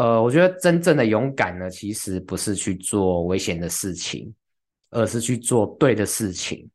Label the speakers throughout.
Speaker 1: 呃，我觉得真正的勇敢呢，其实不是去做危险的事情，而是去做对的事情，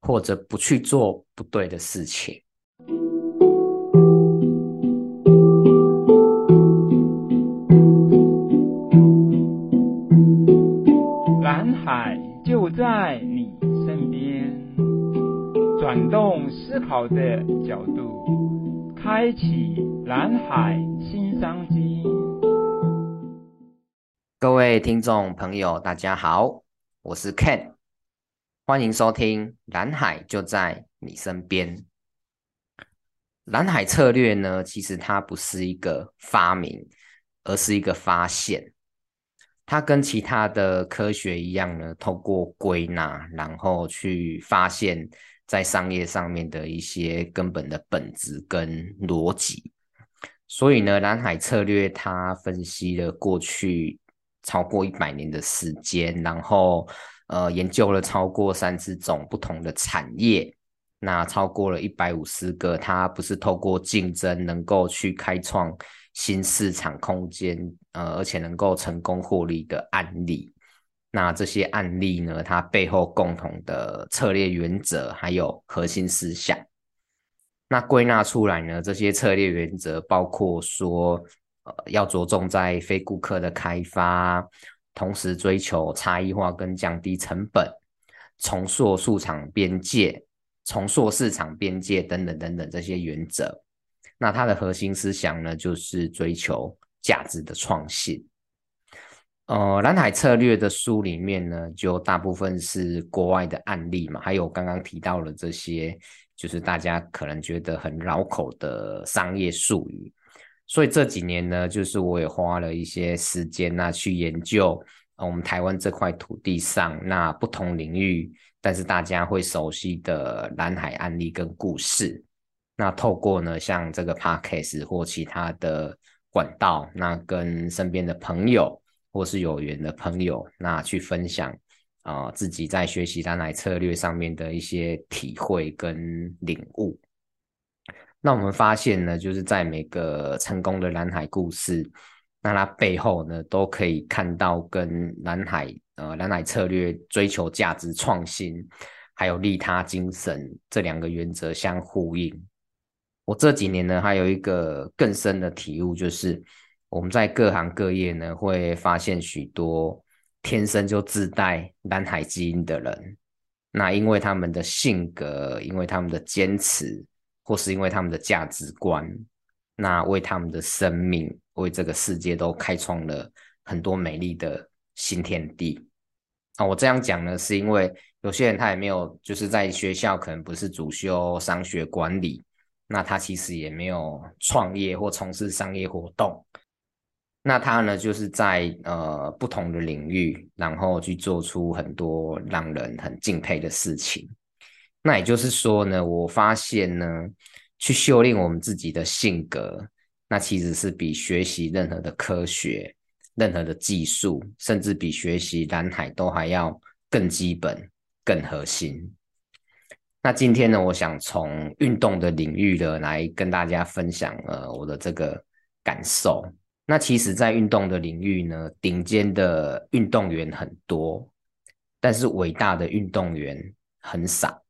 Speaker 1: 或者不去做不对的事情。
Speaker 2: 蓝海就在你身边，转动思考的角度，开启蓝海新商机。
Speaker 1: 各位听众朋友，大家好，我是 Ken，欢迎收听《蓝海就在你身边》。蓝海策略呢，其实它不是一个发明，而是一个发现。它跟其他的科学一样呢，透过归纳，然后去发现，在商业上面的一些根本的本质跟逻辑。所以呢，蓝海策略它分析了过去。超过一百年的时间，然后呃研究了超过三十种不同的产业，那超过了一百五十个，它不是透过竞争能够去开创新市场空间，呃，而且能够成功获利的案例。那这些案例呢，它背后共同的策略原则还有核心思想，那归纳出来呢，这些策略原则包括说。呃，要着重在非顾客的开发，同时追求差异化跟降低成本，重塑市场边界，重塑市场边界等等等等这些原则。那它的核心思想呢，就是追求价值的创新。呃，蓝海策略的书里面呢，就大部分是国外的案例嘛，还有刚刚提到了这些，就是大家可能觉得很绕口的商业术语。所以这几年呢，就是我也花了一些时间那去研究我们台湾这块土地上那不同领域，但是大家会熟悉的蓝海案例跟故事。那透过呢，像这个 Podcast 或其他的管道，那跟身边的朋友或是有缘的朋友，那去分享啊、自己在学习蓝海策略上面的一些体会跟领悟。那我们发现呢，就是在每个成功的蓝海故事，那它背后呢，都可以看到跟蓝海呃蓝海策略追求价值创新，还有利他精神这两个原则相呼应。我这几年呢，还有一个更深的体悟，就是我们在各行各业呢，会发现许多天生就自带蓝海基因的人，那因为他们的性格，因为他们的坚持。或是因为他们的价值观，那为他们的生命，为这个世界都开创了很多美丽的新天地。啊，我这样讲呢，是因为有些人他也没有，就是在学校可能不是主修商学管理，那他其实也没有创业或从事商业活动，那他呢，就是在呃不同的领域，然后去做出很多让人很敬佩的事情。那也就是说呢，我发现呢，去修炼我们自己的性格，那其实是比学习任何的科学、任何的技术，甚至比学习蓝海都还要更基本、更核心。那今天呢，我想从运动的领域呢来跟大家分享呃我的这个感受。那其实，在运动的领域呢，顶尖的运动员很多，但是伟大的运动员很少。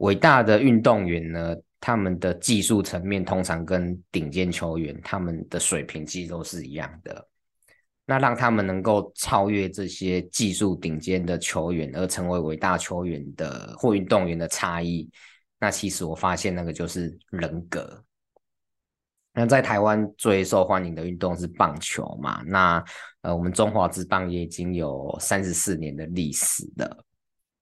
Speaker 1: 伟大的运动员呢，他们的技术层面通常跟顶尖球员他们的水平其实都是一样的。那让他们能够超越这些技术顶尖的球员，而成为伟大球员的或运动员的差异，那其实我发现那个就是人格。那在台湾最受欢迎的运动是棒球嘛？那呃，我们中华职棒也已经有三十四年的历史了。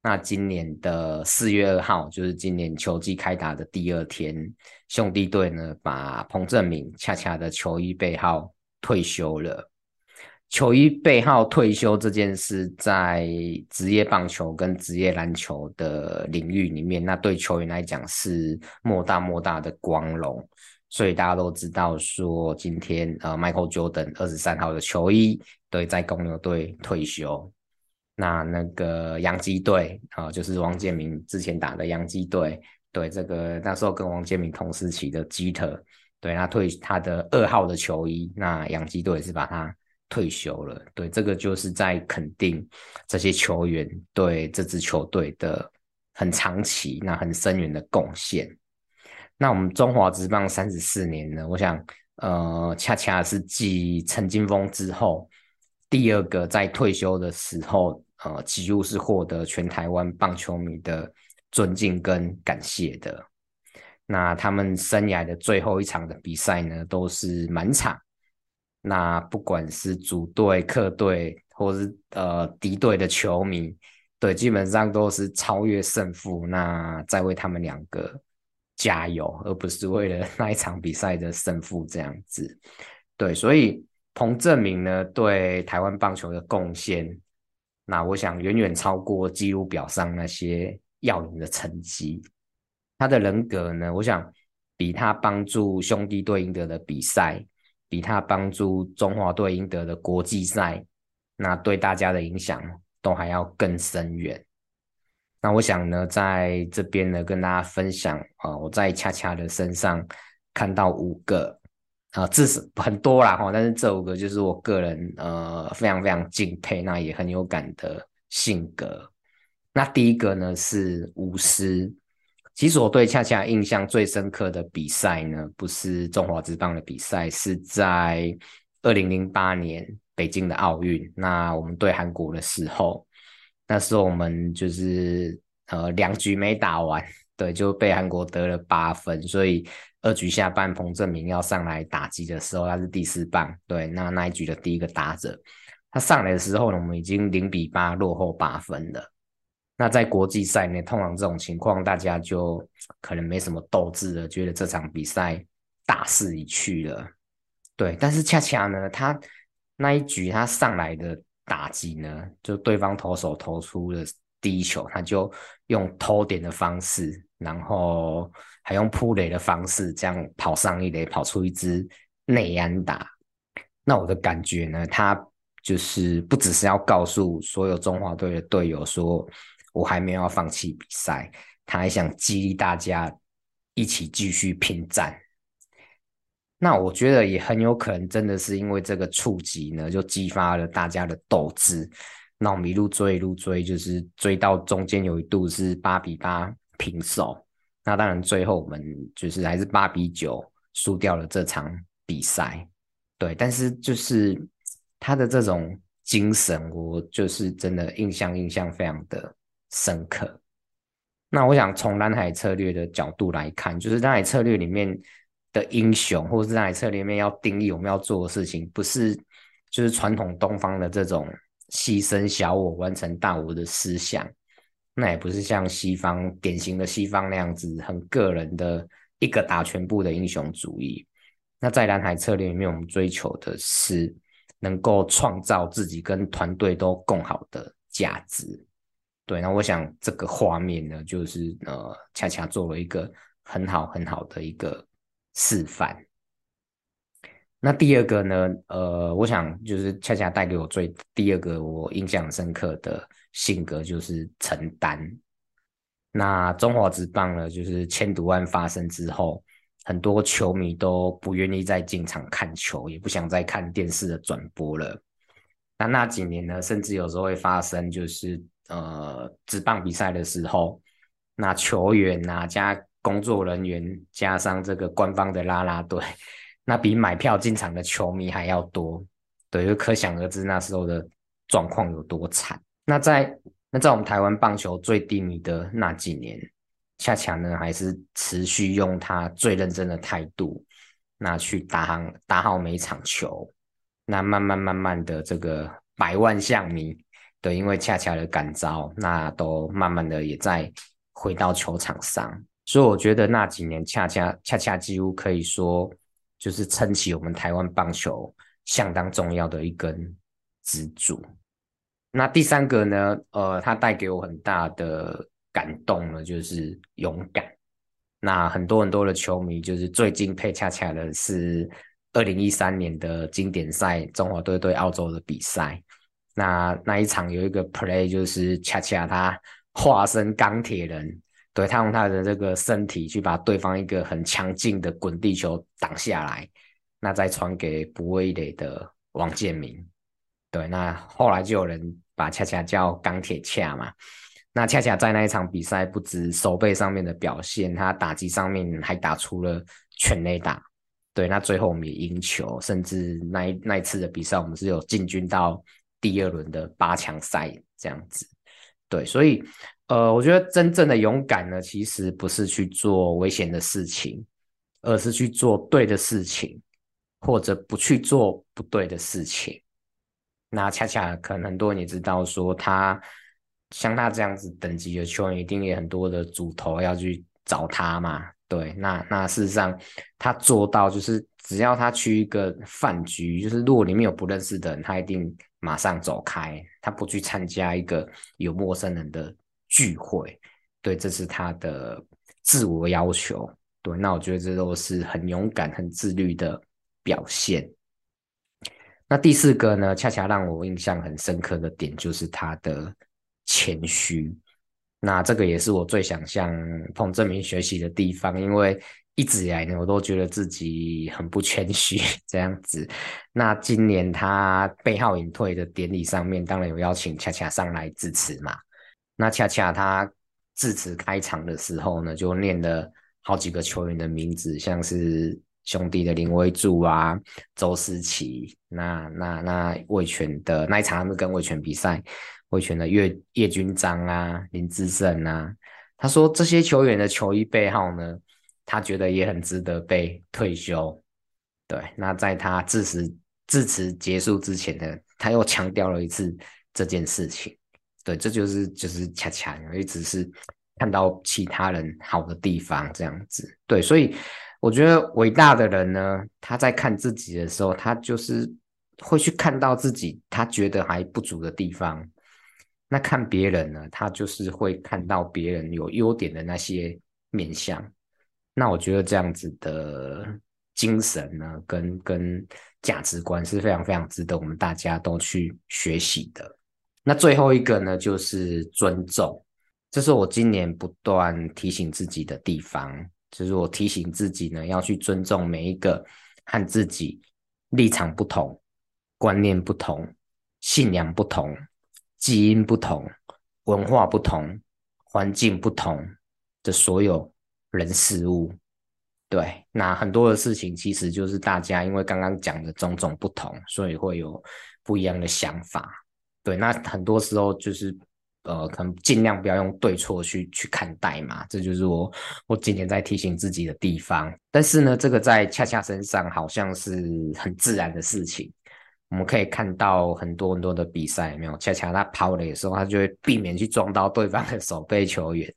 Speaker 1: 那今年的四月二号，就是今年球季开打的第二天，兄弟队呢把彭正明恰恰的球衣背号退休了。球衣背号退休这件事，在职业棒球跟职业篮球的领域里面，那对球员来讲是莫大莫大的光荣。所以大家都知道说，今天呃，Michael Jordan 二十三号的球衣对在公牛队退休。那那个洋基队啊，就是王建民之前打的洋基队，对这个那时候跟王建民同时期的基特，对，他退他的二号的球衣，那洋基队也是把他退休了。对，这个就是在肯定这些球员对这支球队的很长期、那很深远的贡献。那我们中华职棒三十四年呢，我想，呃，恰恰是继陈金峰之后，第二个在退休的时候，呃，几乎是获得全台湾棒球迷的尊敬跟感谢的。那他们生涯的最后一场的比赛呢，都是满场。那不管是主队、客队，或是呃敌队的球迷，对，基本上都是超越胜负，那再为他们两个加油，而不是为了 那一场比赛的胜负这样子。对，所以彭正明呢，对台湾棒球的贡献，那我想远远超过纪录表上那些耀眼的成绩。他的人格呢，我想比他帮助兄弟队赢得的比赛，比他帮助中华队赢得的国际赛，那对大家的影响都还要更深远。那我想呢，在这边呢，跟大家分享啊，我在恰恰的身上看到五个啊，至少很多啦哈，但是这五个就是我个人呃非常非常敬佩，那也很有感的性格。那第一个呢是巫师。其实我对恰恰印象最深刻的比赛呢，不是中华之棒的比赛，是在二零零八年北京的奥运。那我们对韩国的时候，那时候我们就是呃两局没打完，对，就被韩国得了八分，所以二局下半彭正明要上来打击的时候，他是第四棒，对，那那一局的第一个打者，他上来的时候呢，我们已经零比八落后八分了。那在国际赛呢，通常这种情况，大家就可能没什么斗志了，觉得这场比赛大势已去了。对，但是恰恰呢，他那一局他上来的打击呢，就对方投手投出了第一球，他就用偷点的方式，然后还用扑雷的方式，这样跑上一雷，跑出一支内安打。那我的感觉呢，他就是不只是要告诉所有中华队的队友说。我还没有要放弃比赛，他还想激励大家一起继续拼战。那我觉得也很有可能真的是因为这个触及呢，就激发了大家的斗志。那我们一路追一路追，就是追到中间有一度是八比八平手。那当然最后我们就是还是八比九输掉了这场比赛。对，但是就是他的这种精神，我就是真的印象印象非常的深刻。那我想从蓝海策略的角度来看，就是蓝海策略里面的英雄，或是蓝海策略里面要定义我们要做的事情，不是就是传统东方的这种牺牲小我完成大我的思想，那也不是像西方典型的西方那样子很个人的一个打全部的英雄主义。那在蓝海策略里面，我们追求的是能够创造自己跟团队都共好的价值。对，那我想这个画面呢，就是呃，恰恰做了一个很好很好的一个示范。那第二个呢，呃，我想就是恰恰带给我最第二个我印象深刻的性格就是承担。那中华职棒呢，就是千赌案发生之后，很多球迷都不愿意再进场看球，也不想再看电视的转播了。那那几年呢，甚至有时候会发生就是。呃，职棒比赛的时候，那球员啊加工作人员加上这个官方的啦啦队，那比买票进场的球迷还要多，对，就可想而知那时候的状况有多惨。那在那在我们台湾棒球最低迷的那几年，恰恰呢还是持续用他最认真的态度，那去打好打好每一场球，那慢慢慢慢的这个百万象迷。对，因为恰恰的感召，那都慢慢的也在回到球场上，所以我觉得那几年恰恰恰恰几乎可以说就是撑起我们台湾棒球相当重要的一根支柱。那第三个呢，呃，它带给我很大的感动呢，就是勇敢。那很多很多的球迷就是最敬佩恰恰的是二零一三年的经典赛中华队对澳洲的比赛。那那一场有一个 play，就是恰恰他化身钢铁人，对，他用他的这个身体去把对方一个很强劲的滚地球挡下来，那再传给不畏垒的王建民。对，那后来就有人把恰恰叫钢铁恰嘛。那恰恰在那一场比赛，不止手背上面的表现，他打击上面还打出了全垒打。对，那最后我们也赢球，甚至那一那一次的比赛，我们是有进军到第二轮的八强赛这样子。对，所以。呃，我觉得真正的勇敢呢，其实不是去做危险的事情，而是去做对的事情，或者不去做不对的事情。那恰恰可能很多人也知道，说他像他这样子等级的球员，一定也很多的主投要去找他嘛。对，那那事实上他做到，就是只要他去一个饭局，就是如果里面有不认识的人，他一定马上走开，他不去参加一个有陌生人的。聚会，对，这是他的自我要求。对，那我觉得这都是很勇敢、很自律的表现。那第四个呢，恰恰让我印象很深刻的点就是他的谦虚。那这个也是我最想向彭正明学习的地方，因为一直以来呢，我都觉得自己很不谦虚 这样子。那今年他背号引退的典礼上面，当然有邀请恰恰上来致辞嘛。那恰恰他致辞开场的时候呢，就念了好几个球员的名字，像是兄弟的林威助啊、周思齐，那那那魏全的那一场他们跟魏全比赛，魏全的叶叶君璋啊、林志胜啊，他说这些球员的球衣背号呢，他觉得也很值得被退休。对，那在他致辞致辞结束之前呢，他又强调了一次这件事情。对，这就是就是恰恰，一直是看到其他人好的地方这样子。对，所以我觉得伟大的人呢，他在看自己的时候，他就是会去看到自己他觉得还不足的地方。那看别人呢，他就是会看到别人有优点的那些面相。那我觉得这样子的精神呢，跟跟价值观是非常非常值得我们大家都去学习的。那最后一个呢，就是尊重，这是我今年不断提醒自己的地方，就是我提醒自己呢，要去尊重每一个和自己立场不同、观念不同、信仰不同、基因不同、文化不同、环境不同的所有人事物。对，那很多的事情其实就是大家因为刚刚讲的种种不同，所以会有不一样的想法。对，那很多时候就是，呃，可能尽量不要用对错去去看待嘛，这就是我我今天在提醒自己的地方。但是呢，这个在恰恰身上好像是很自然的事情。我们可以看到很多很多的比赛，没有？恰恰他跑垒的时候，他就会避免去撞到对方的守备球员。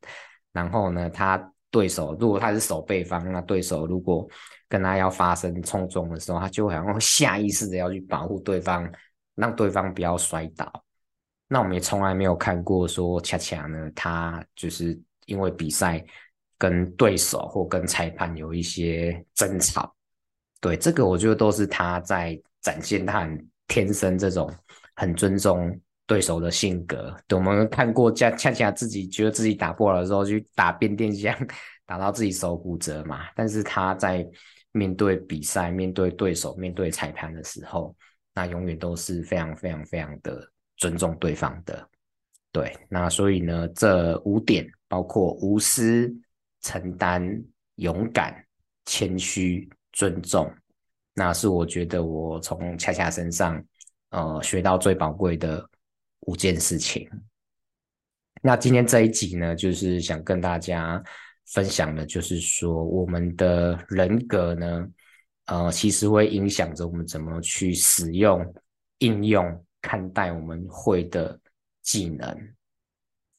Speaker 1: 然后呢，他对手如果他是守备方，那对手如果跟他要发生冲撞的时候，他就好像下意识的要去保护对方。让对方不要摔倒。那我们也从来没有看过说恰恰呢，他就是因为比赛跟对手或跟裁判有一些争吵。对，这个我觉得都是他在展现他很天生这种很尊重对手的性格。对，我们看过恰恰恰自己觉得自己打不好的时候，去打变电箱，打到自己手骨折嘛。但是他在面对比赛、面对对手、面对裁判的时候，那永远都是非常非常非常的尊重对方的，对。那所以呢，这五点包括无私、承担、勇敢、谦虚、尊重，那是我觉得我从恰恰身上呃学到最宝贵的五件事情。那今天这一集呢，就是想跟大家分享的，就是说我们的人格呢。呃，其实会影响着我们怎么去使用、应用、看待我们会的技能。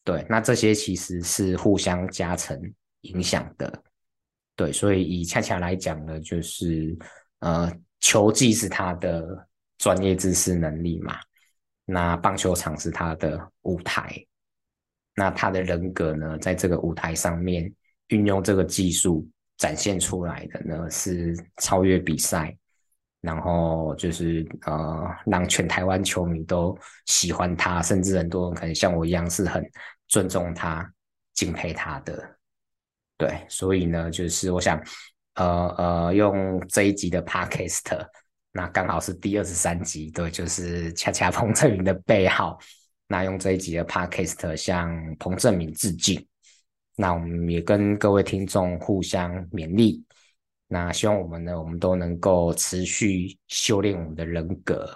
Speaker 1: 对，那这些其实是互相加成影响的。对，所以以恰恰来讲呢，就是呃，球技是他的专业知识能力嘛，那棒球场是他的舞台，那他的人格呢，在这个舞台上面运用这个技术。展现出来的呢，是超越比赛，然后就是呃让全台湾球迷都喜欢他，甚至很多人可能像我一样是很尊重他、敬佩他的。对，所以呢，就是我想，呃呃，用这一集的 Podcast，那刚好是第二十三集，对，就是恰恰 彭振明的背号。那用这一集的 Podcast 向彭振明致敬。那我们也跟各位听众互相勉励。那希望我们呢，我们都能够持续修炼我们的人格，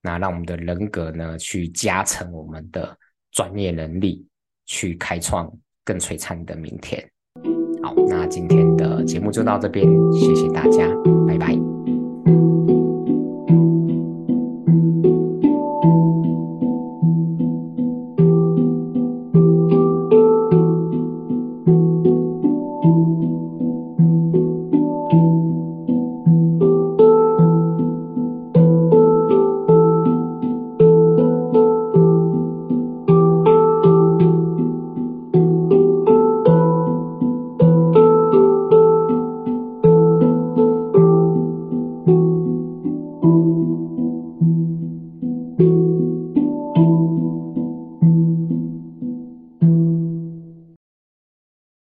Speaker 1: 那让我们的人格呢，去加成我们的专业能力，去开创更璀璨的明天。好，那今天的节目就到这边，谢谢大家，拜拜。